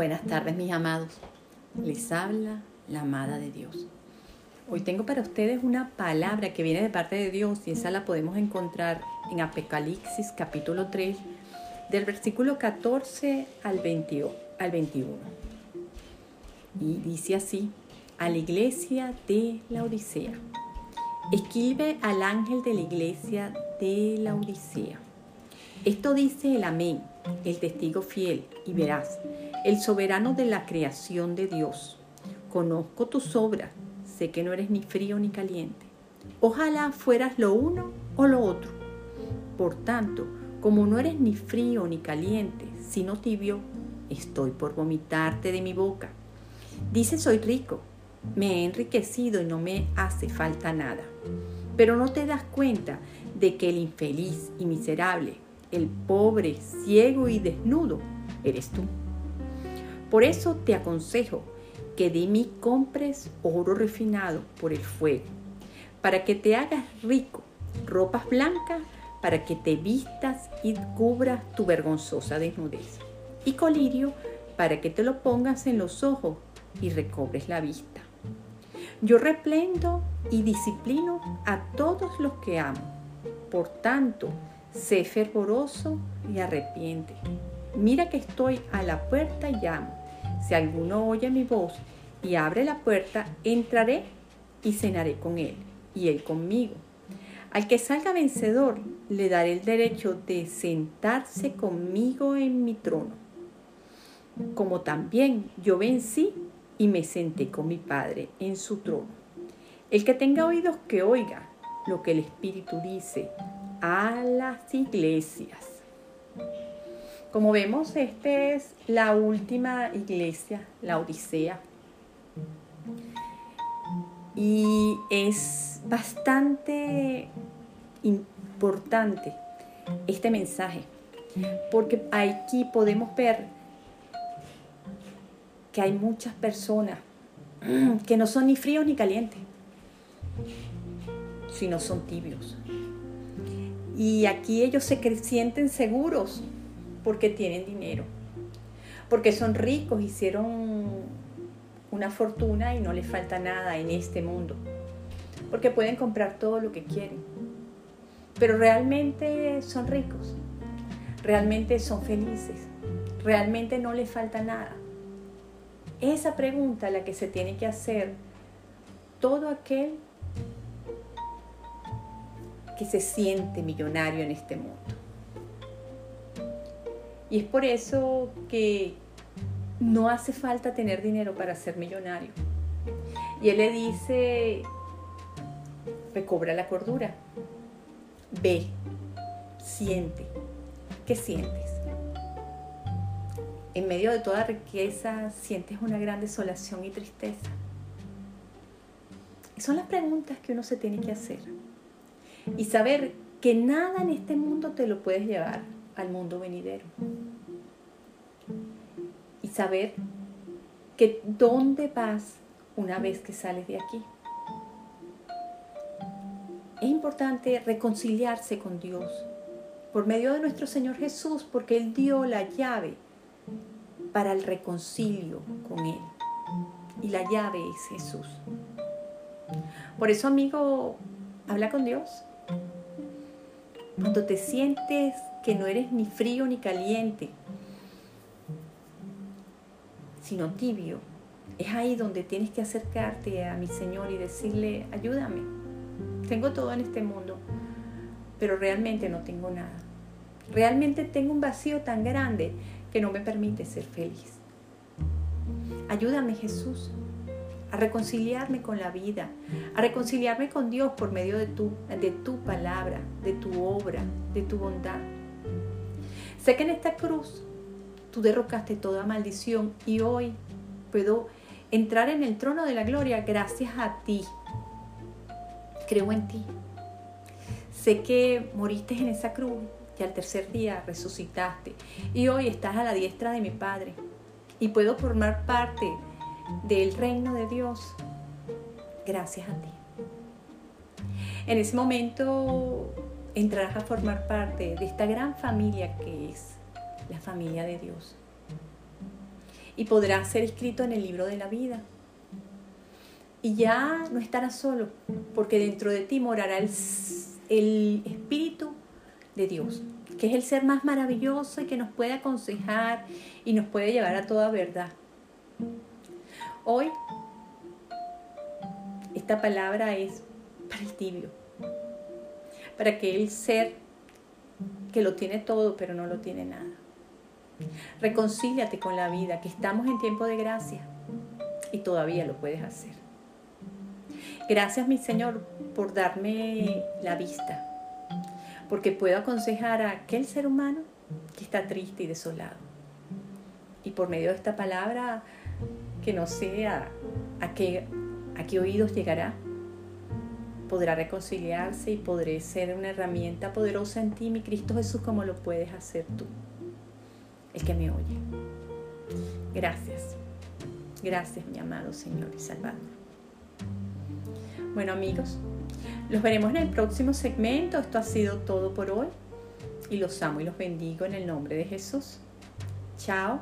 Buenas tardes mis amados. Les habla la amada de Dios. Hoy tengo para ustedes una palabra que viene de parte de Dios y esa la podemos encontrar en Apocalipsis capítulo 3 del versículo 14 al, 21. Y dice así, a la iglesia de la Odisea. Escribe al ángel de la iglesia de la Odisea. Esto dice el amén, el testigo fiel y verás el soberano de la creación de Dios. Conozco tus obras, sé que no eres ni frío ni caliente. Ojalá fueras lo uno o lo otro. Por tanto, como no eres ni frío ni caliente, sino tibio, estoy por vomitarte de mi boca. Dice soy rico, me he enriquecido y no me hace falta nada. Pero no te das cuenta de que el infeliz y miserable, el pobre, ciego y desnudo, eres tú. Por eso te aconsejo que de mí compres oro refinado por el fuego, para que te hagas rico, ropas blancas para que te vistas y cubras tu vergonzosa desnudez, y colirio para que te lo pongas en los ojos y recobres la vista. Yo replendo y disciplino a todos los que amo. Por tanto, sé fervoroso y arrepiente. Mira que estoy a la puerta y llamo. Si alguno oye mi voz y abre la puerta, entraré y cenaré con él y él conmigo. Al que salga vencedor, le daré el derecho de sentarse conmigo en mi trono. Como también yo vencí y me senté con mi Padre en su trono. El que tenga oídos que oiga lo que el Espíritu dice a las iglesias. Como vemos, esta es la última iglesia, la Odisea. Y es bastante importante este mensaje, porque aquí podemos ver que hay muchas personas que no son ni fríos ni calientes, sino son tibios. Y aquí ellos se sienten seguros porque tienen dinero, porque son ricos, hicieron una fortuna y no les falta nada en este mundo, porque pueden comprar todo lo que quieren, pero realmente son ricos, realmente son felices, realmente no les falta nada. Esa pregunta la que se tiene que hacer todo aquel que se siente millonario en este mundo. Y es por eso que no hace falta tener dinero para ser millonario. Y él le dice, recobra la cordura, ve, siente. ¿Qué sientes? En medio de toda riqueza sientes una gran desolación y tristeza. Son las preguntas que uno se tiene que hacer. Y saber que nada en este mundo te lo puedes llevar al mundo venidero. Saber que dónde vas una vez que sales de aquí. Es importante reconciliarse con Dios por medio de nuestro Señor Jesús, porque Él dio la llave para el reconcilio con Él. Y la llave es Jesús. Por eso, amigo, habla con Dios. Cuando te sientes que no eres ni frío ni caliente, sino tibio, es ahí donde tienes que acercarte a mi Señor y decirle, ayúdame. Tengo todo en este mundo, pero realmente no tengo nada. Realmente tengo un vacío tan grande que no me permite ser feliz. Ayúdame Jesús a reconciliarme con la vida, a reconciliarme con Dios por medio de tu, de tu palabra, de tu obra, de tu bondad. Sé que en esta cruz tú derrocaste toda maldición y hoy puedo entrar en el trono de la gloria gracias a ti. Creo en ti. Sé que moriste en esa cruz y al tercer día resucitaste y hoy estás a la diestra de mi Padre y puedo formar parte del reino de Dios gracias a ti. En ese momento entrarás a formar parte de esta gran familia que es la familia de Dios. y podrá ser escrito en el libro de la vida. Y ya no estarás solo, porque dentro de ti morará el, el Espíritu de Dios, que es el ser más maravilloso y que nos puede aconsejar y nos puede llevar a toda verdad. Hoy, esta palabra es para el tibio, para aquel ser que lo tiene todo pero no lo tiene nada. Reconcíliate con la vida, que estamos en tiempo de gracia y todavía lo puedes hacer. Gracias mi Señor por darme la vista, porque puedo aconsejar a aquel ser humano que está triste y desolado. Y por medio de esta palabra, que no sé a, qué, a qué oídos llegará, podrá reconciliarse y podré ser una herramienta poderosa en ti, mi Cristo Jesús, como lo puedes hacer tú, el que me oye. Gracias. Gracias, mi amado Señor y Salvador. Bueno, amigos, los veremos en el próximo segmento. Esto ha sido todo por hoy. Y los amo y los bendigo en el nombre de Jesús. Chao.